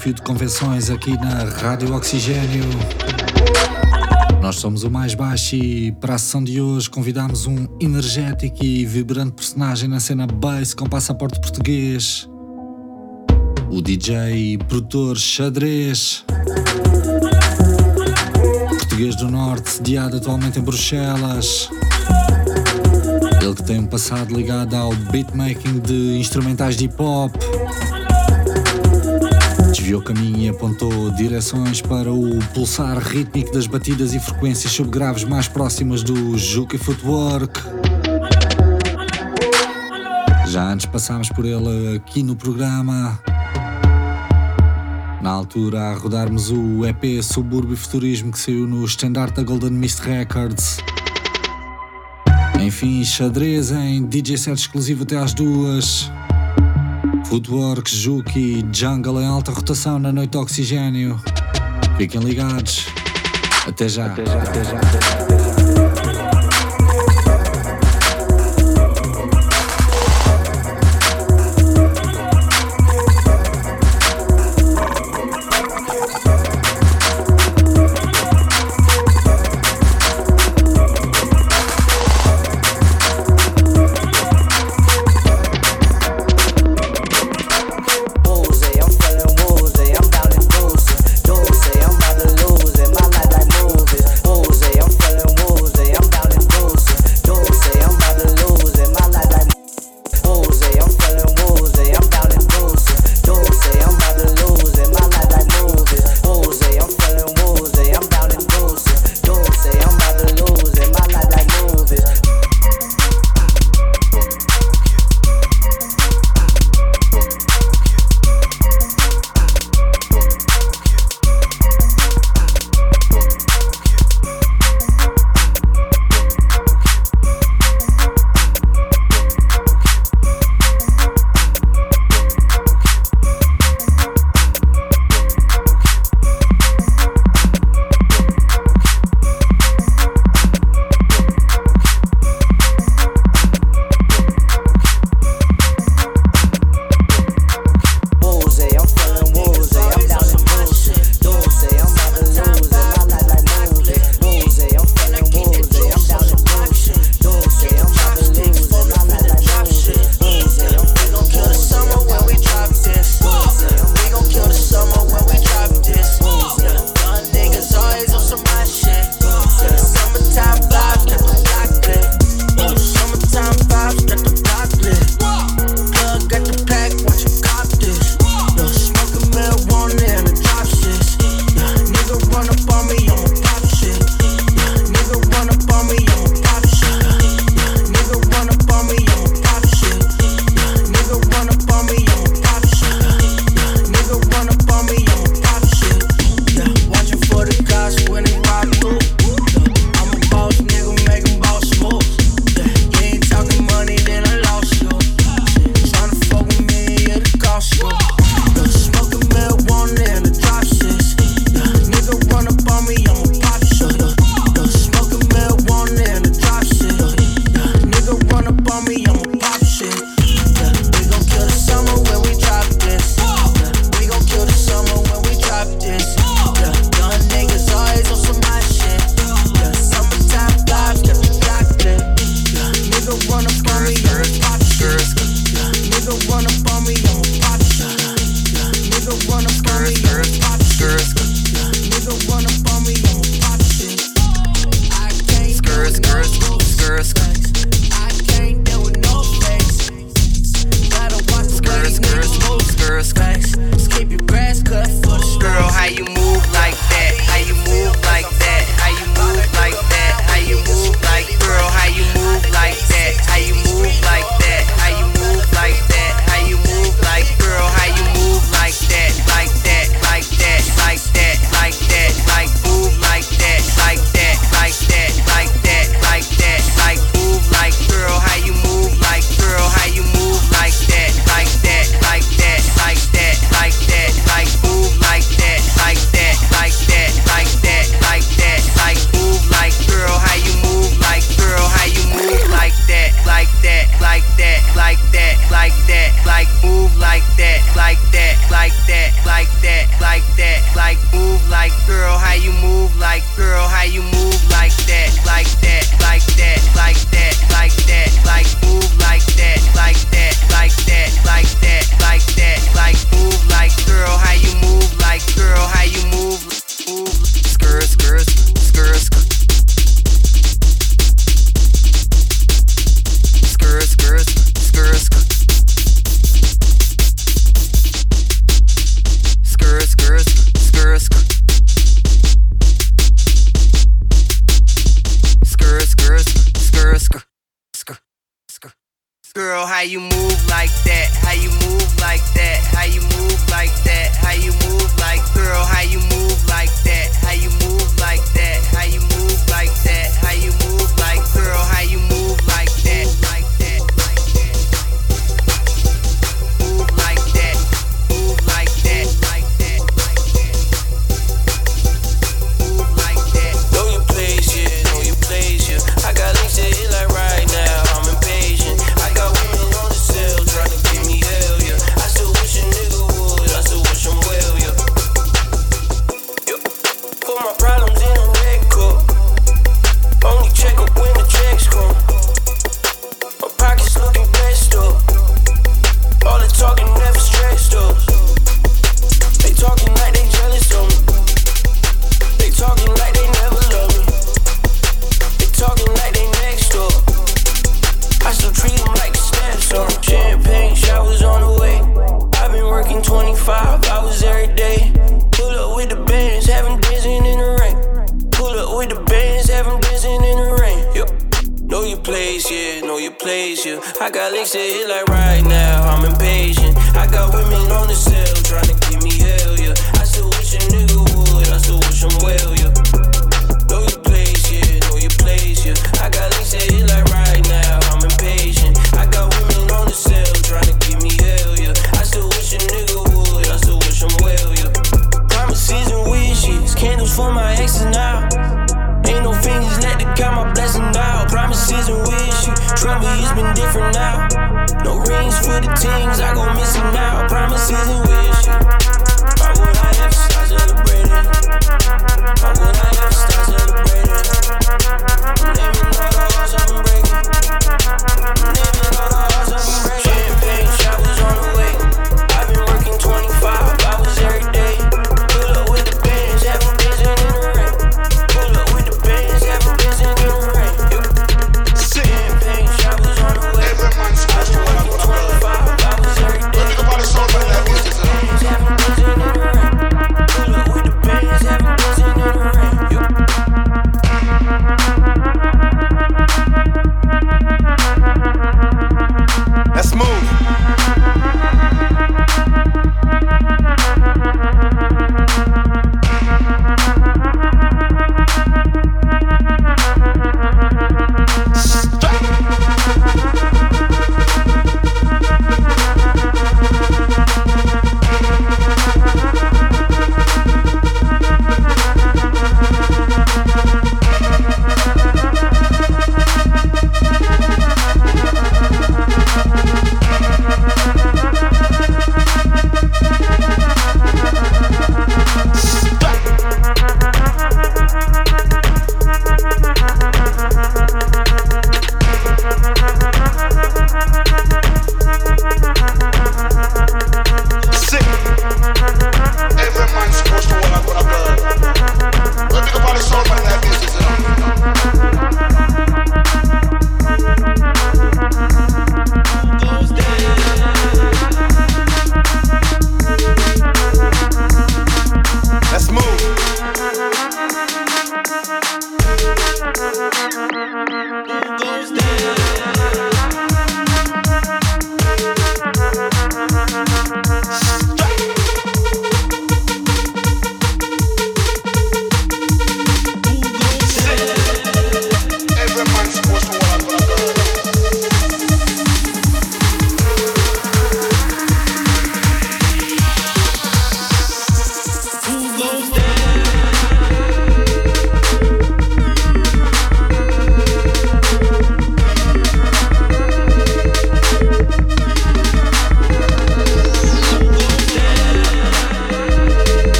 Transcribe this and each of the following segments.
desafio de convenções aqui na Rádio Oxigênio. Nós somos o mais baixo e para a sessão de hoje convidamos um energético e vibrante personagem na cena bass com passaporte português. O DJ e produtor Xadrez. Português do Norte, sediado atualmente em Bruxelas. Ele que tem um passado ligado ao beatmaking de instrumentais de hip hop. Desviou caminho e apontou direções para o pulsar rítmico das batidas e frequências subgraves mais próximas do Juke Footwork. Já antes passámos por ele aqui no programa. Na altura a rodarmos o EP Subúrbio Futurismo que saiu no estandarte da Golden Mist Records. Enfim, xadrez em DJ set exclusivo até às duas. Footwork, Juke e Jungle em alta rotação na noite de oxigênio. Fiquem ligados. Até já. Até já. Até já.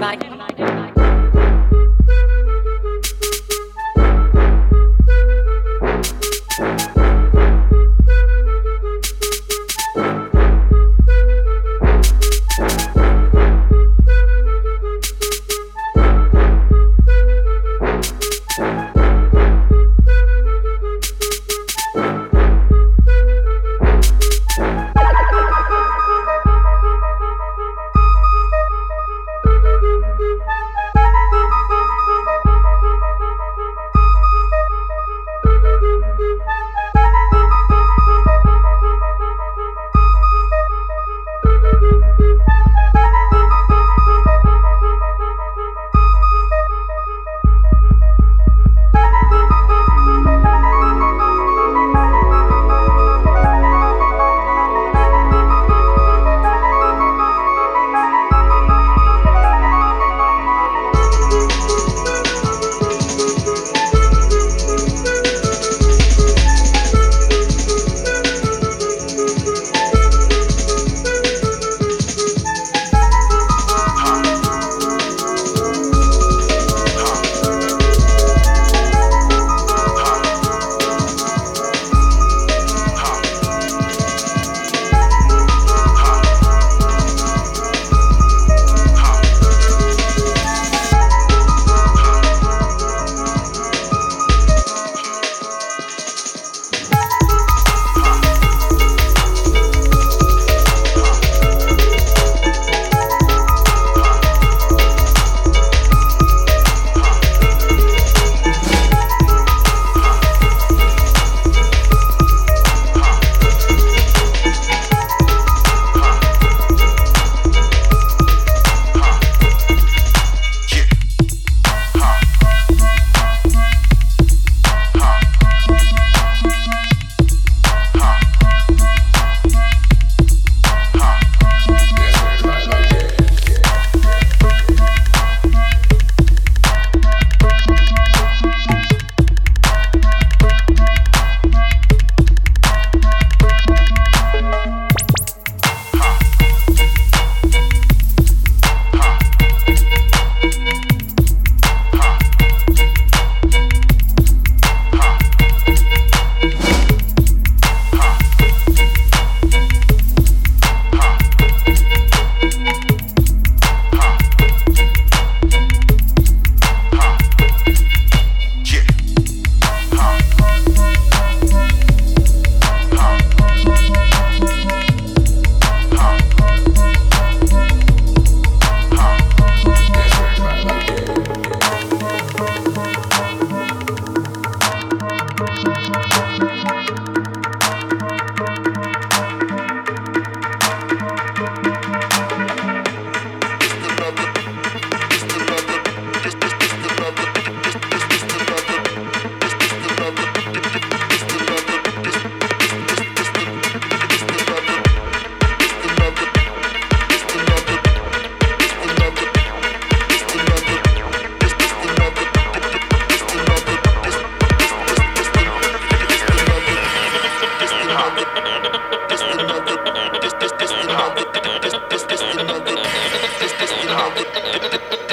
Bye. Bye.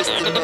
Just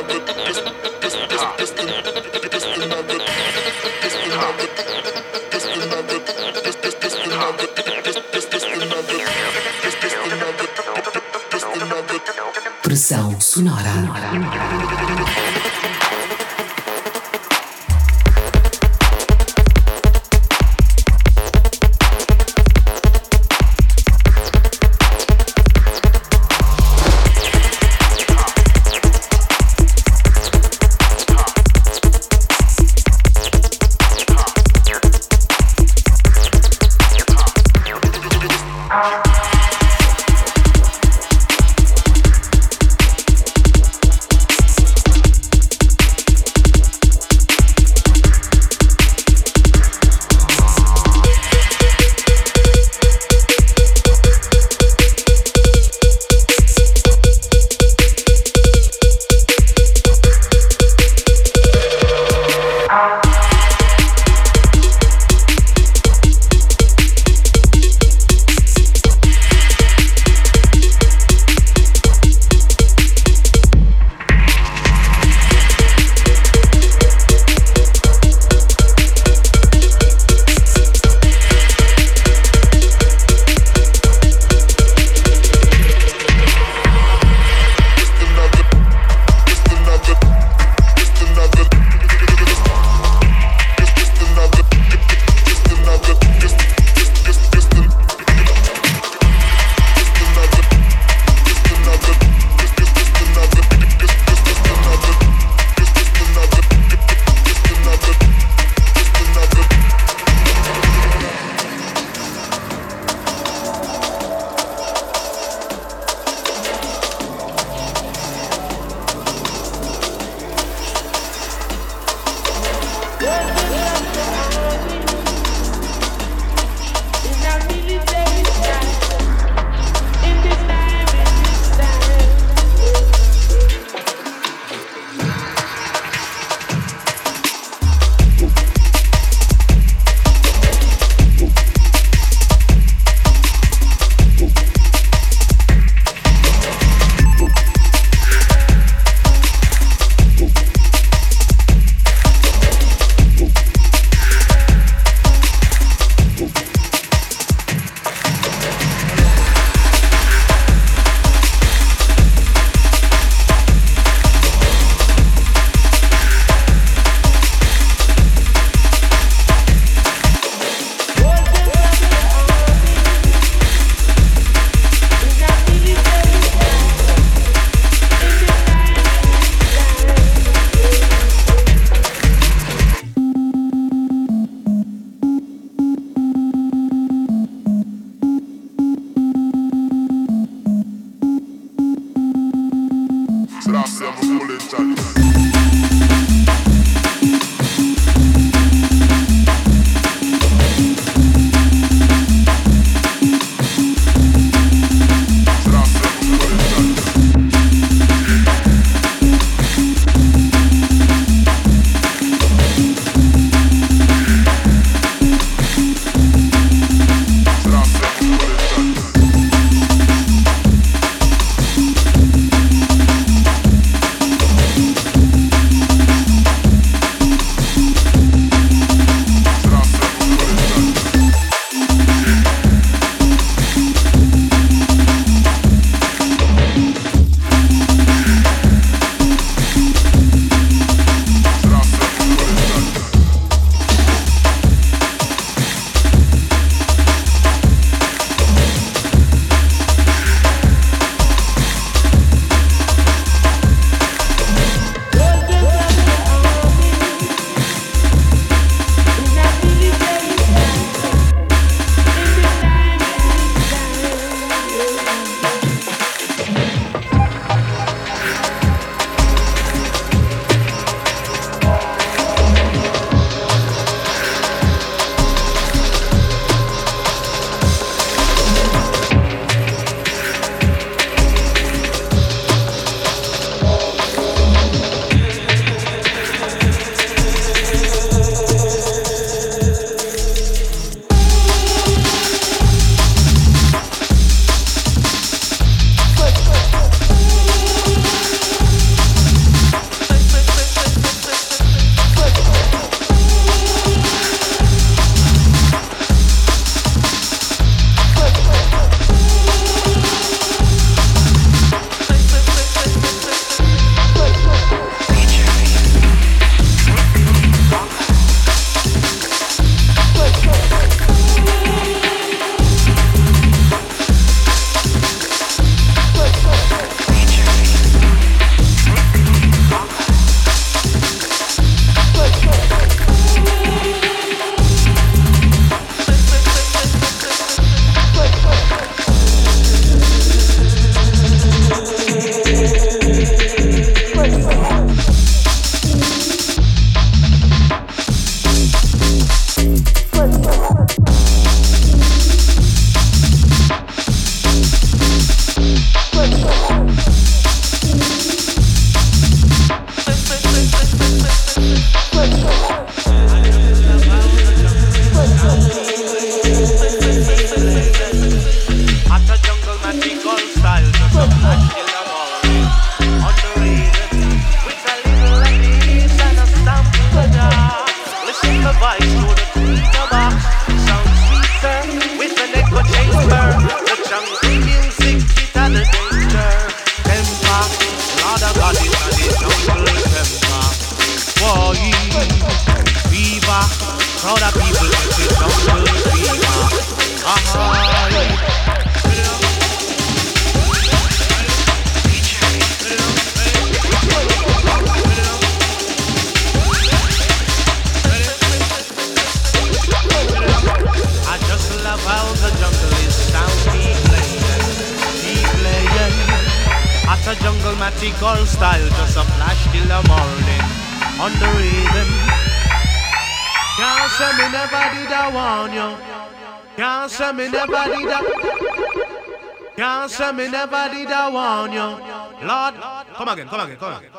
come again, come again, come again.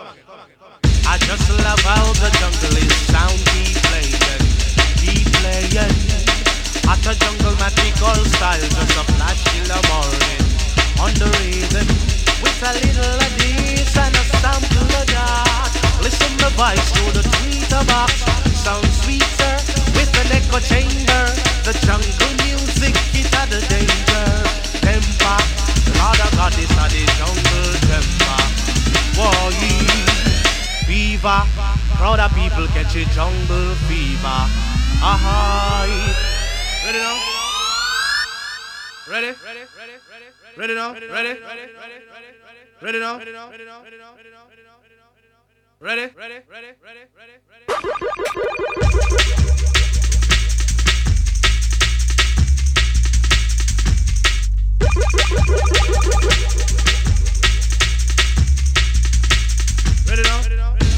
I just love how the jungle is sound keep playing, keep playing. At a jungle magical style, just a flash till the morning on the rhythm with a little of this and a sample of that. Listen the voice through the tweeter box, sound sweeter with an echo chamber. The jungle music it had the danger. Temper, Lord of God, this the jungle fever. Crowd of people catch a jungle fever. Aha. Ready now? Ready? Ready? Ready? Ready now? Ready? Ready? Ready? Ready now? Ready? Ready? Ready? Ready? Ready? Ready now? Ready now?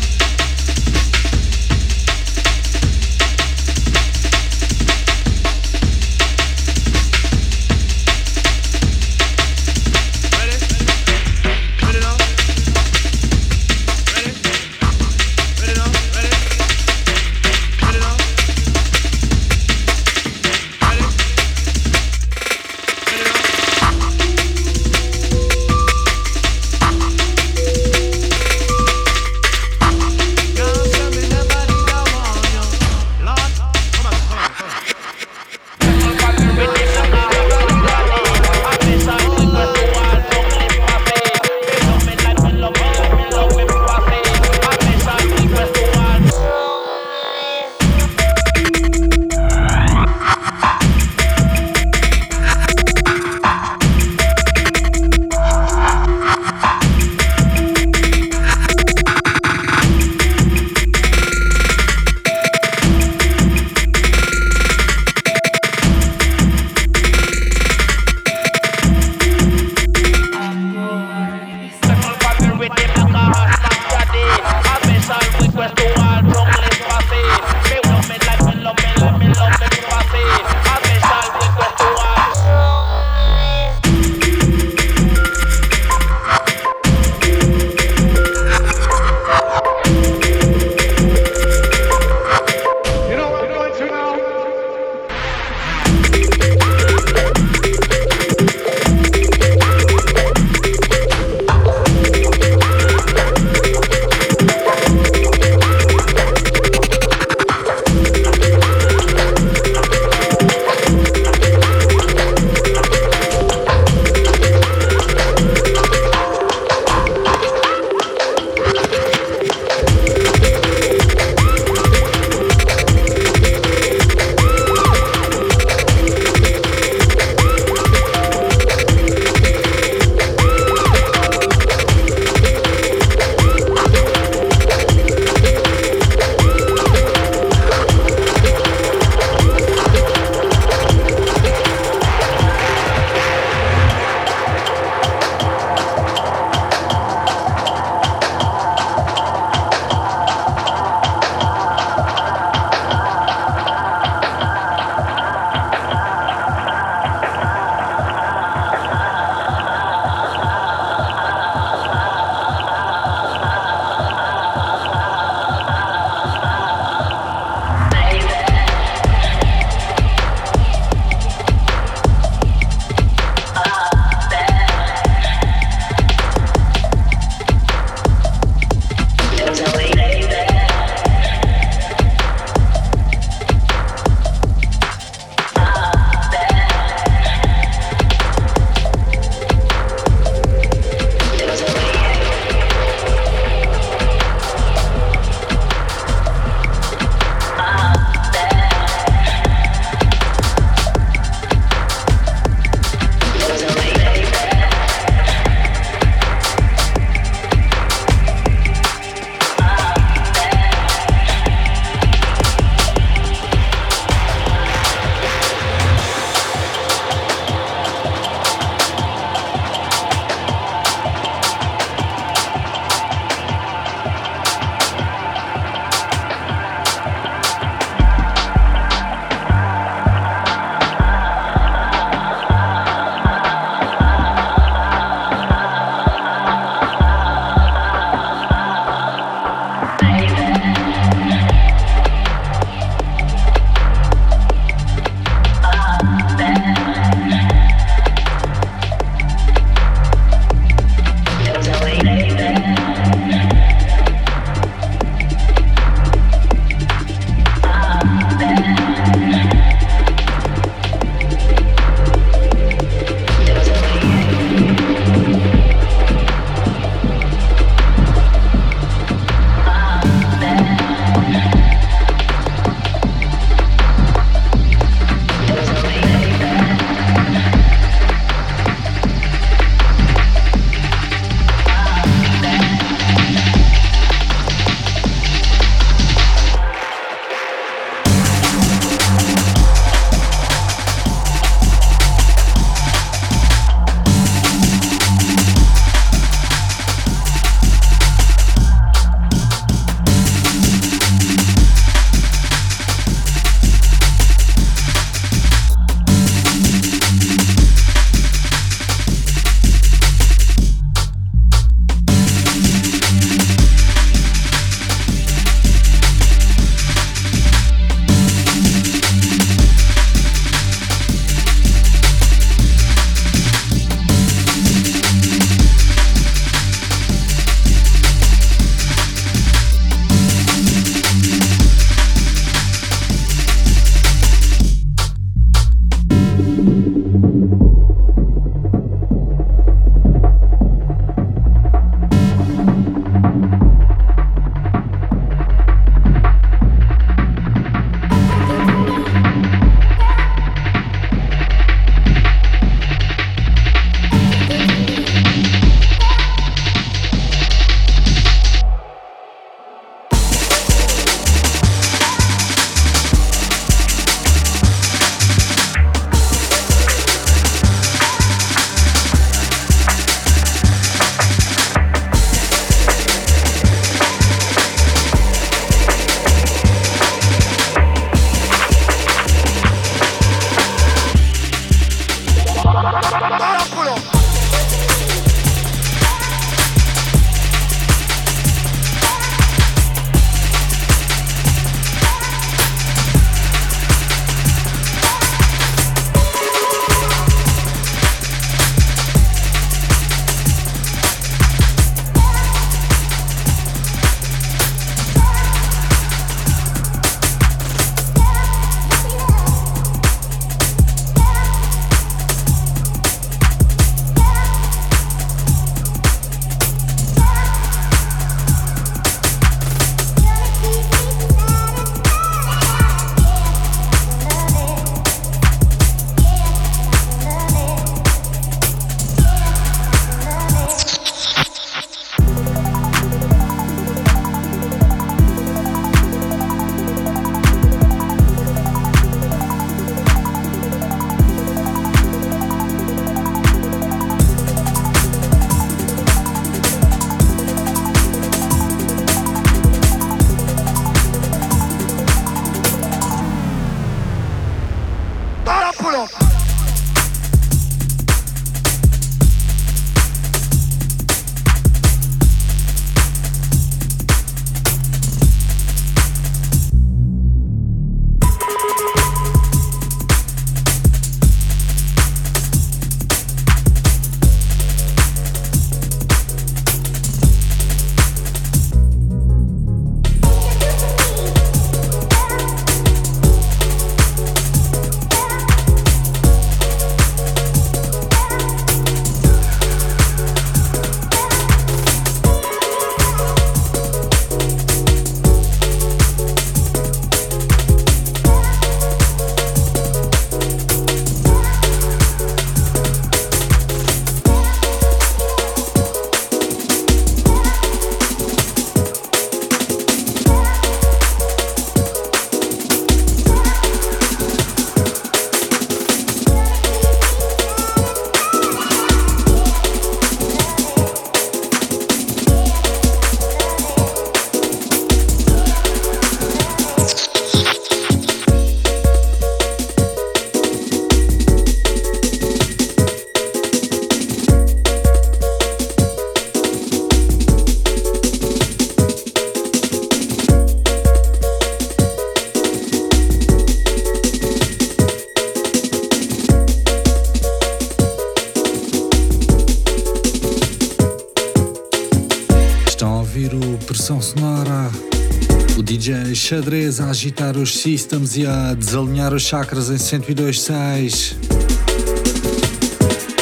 Xadrez a agitar os systems e a desalinhar os chakras em 102.6.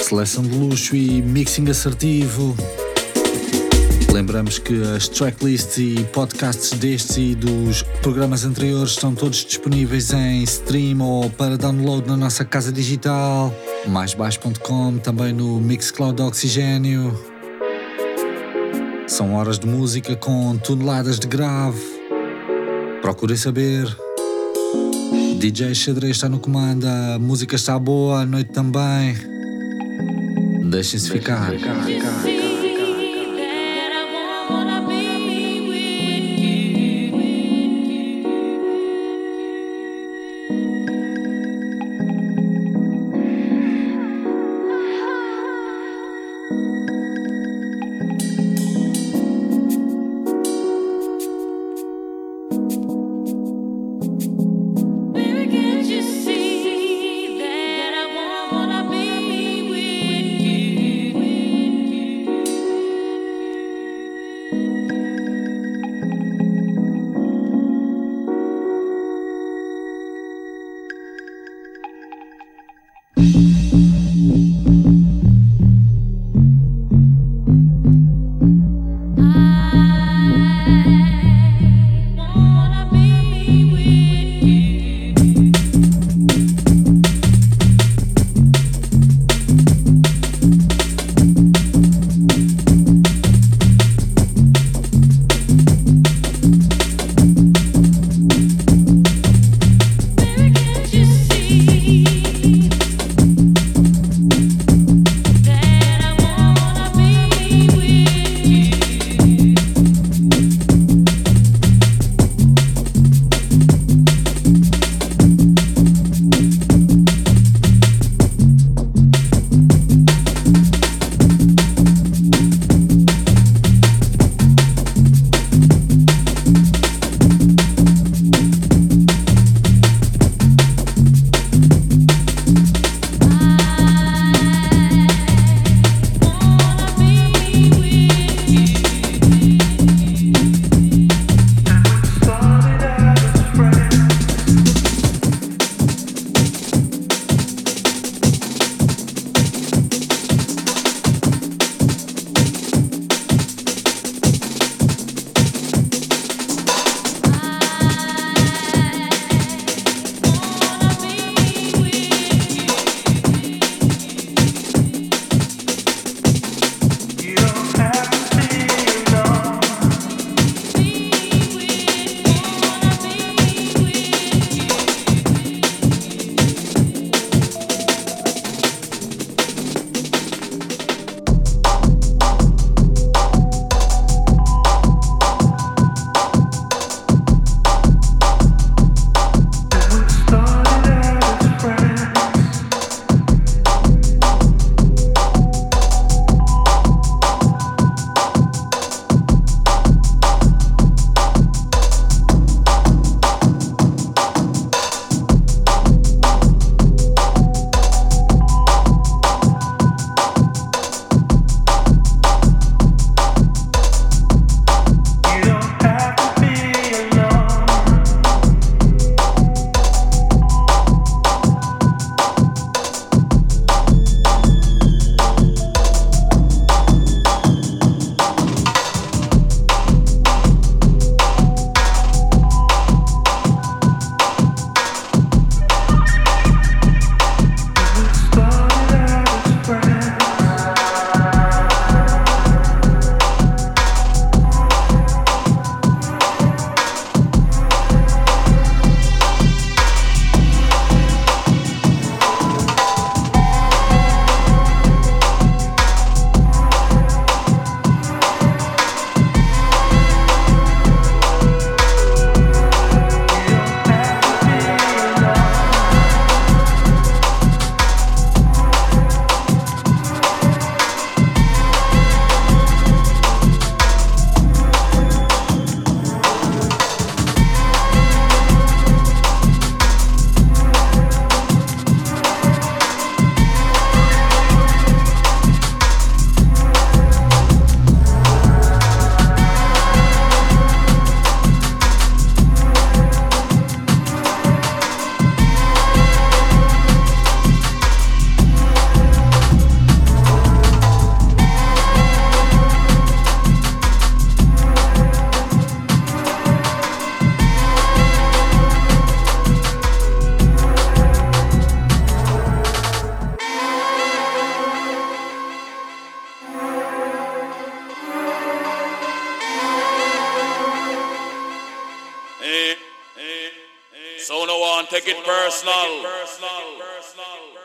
Seleção de luxo e mixing assertivo. Lembramos que as tracklists e podcasts destes e dos programas anteriores estão todos disponíveis em stream ou para download na nossa casa digital, maisbaixo.com, também no Mixcloud Oxigênio. São horas de música com toneladas de grave. Procurem saber. DJ Xadrez está no comando, a música está boa, a noite também. Deixem-se ficar. ficar, ficar.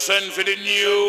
Send for the new.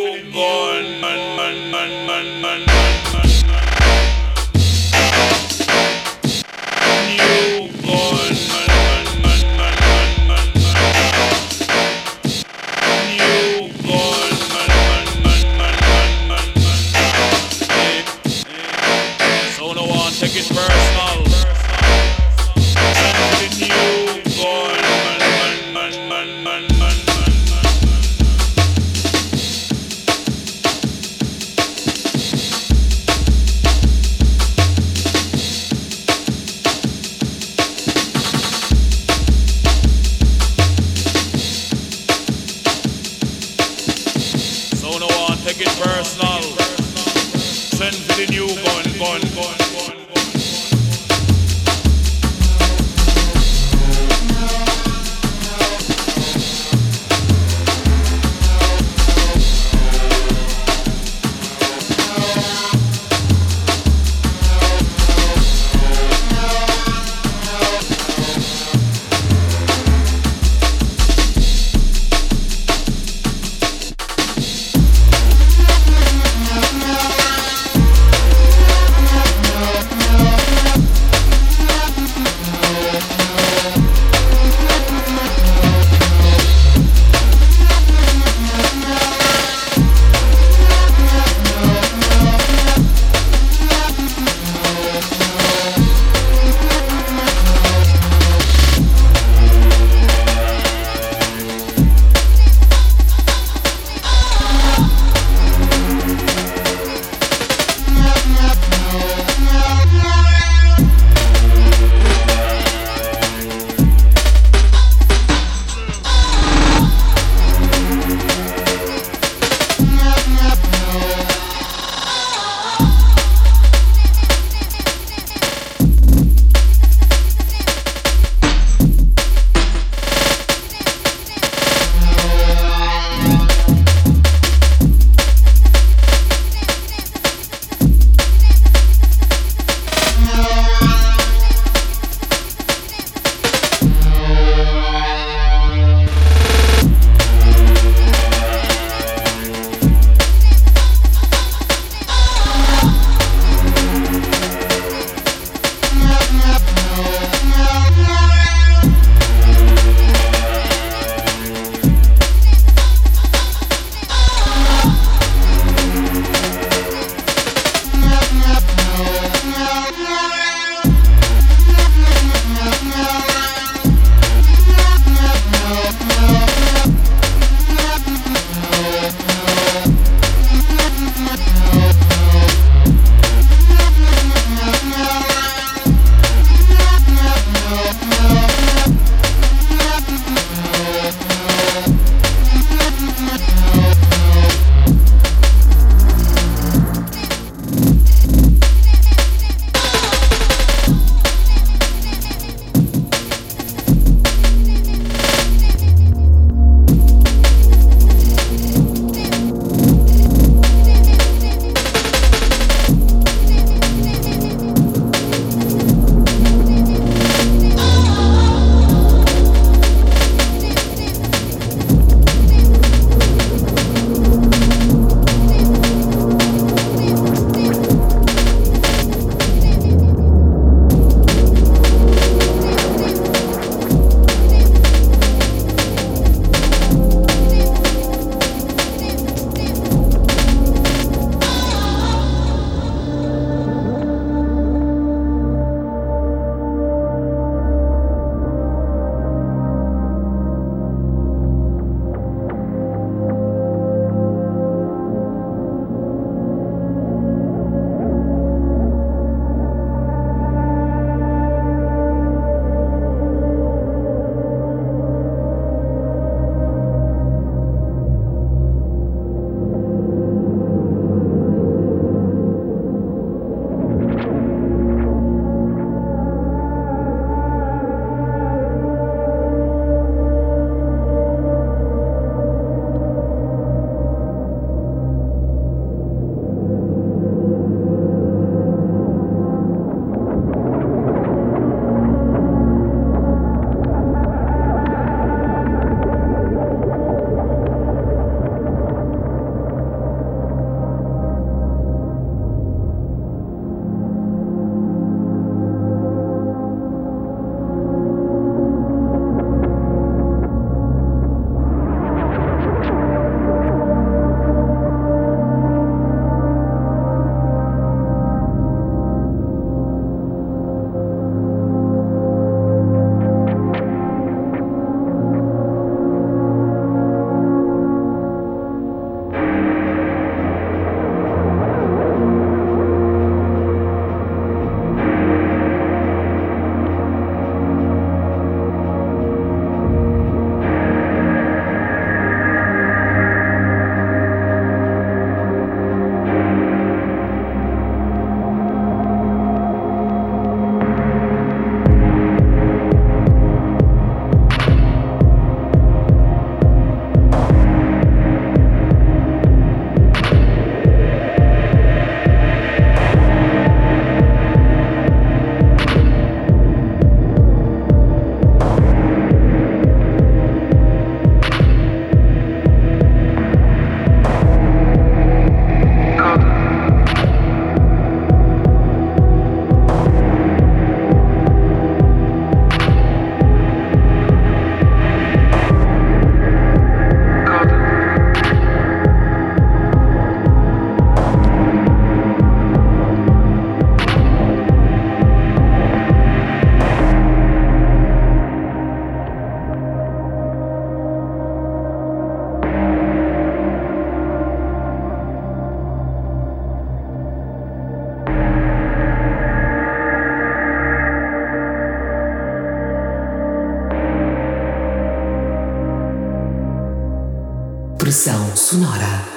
Produção sonora.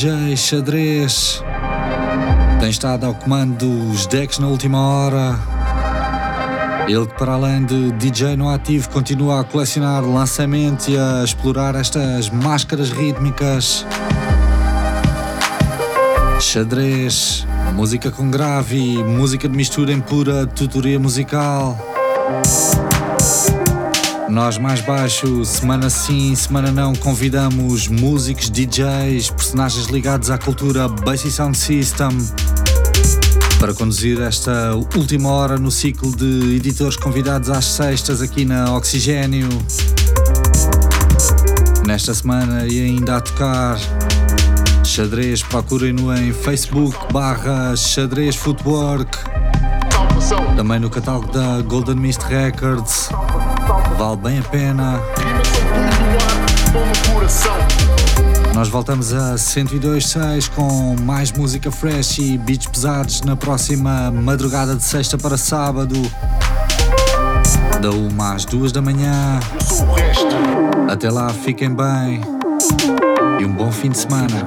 DJ Xadrez tem estado ao comando dos decks na última hora. Ele que para além de DJ no ativo continua a colecionar lançamentos e a explorar estas máscaras rítmicas. Xadrez, música com grave, música de mistura em pura tutoria musical. Nós mais baixo, semana sim, semana não, convidamos músicos, DJs, personagens ligados à cultura Basic Sound System para conduzir esta última hora no ciclo de editores convidados às sextas aqui na Oxigênio. Nesta semana e ainda a tocar xadrez, procurem-no em Facebook barra xadrez footwork, também no catálogo da Golden Mist Records. Vale bem a pena. Nós voltamos a 102.6 com mais música fresh e beats pesados na próxima madrugada de sexta para sábado. Da 1 às 2 da manhã. Até lá, fiquem bem e um bom fim de semana.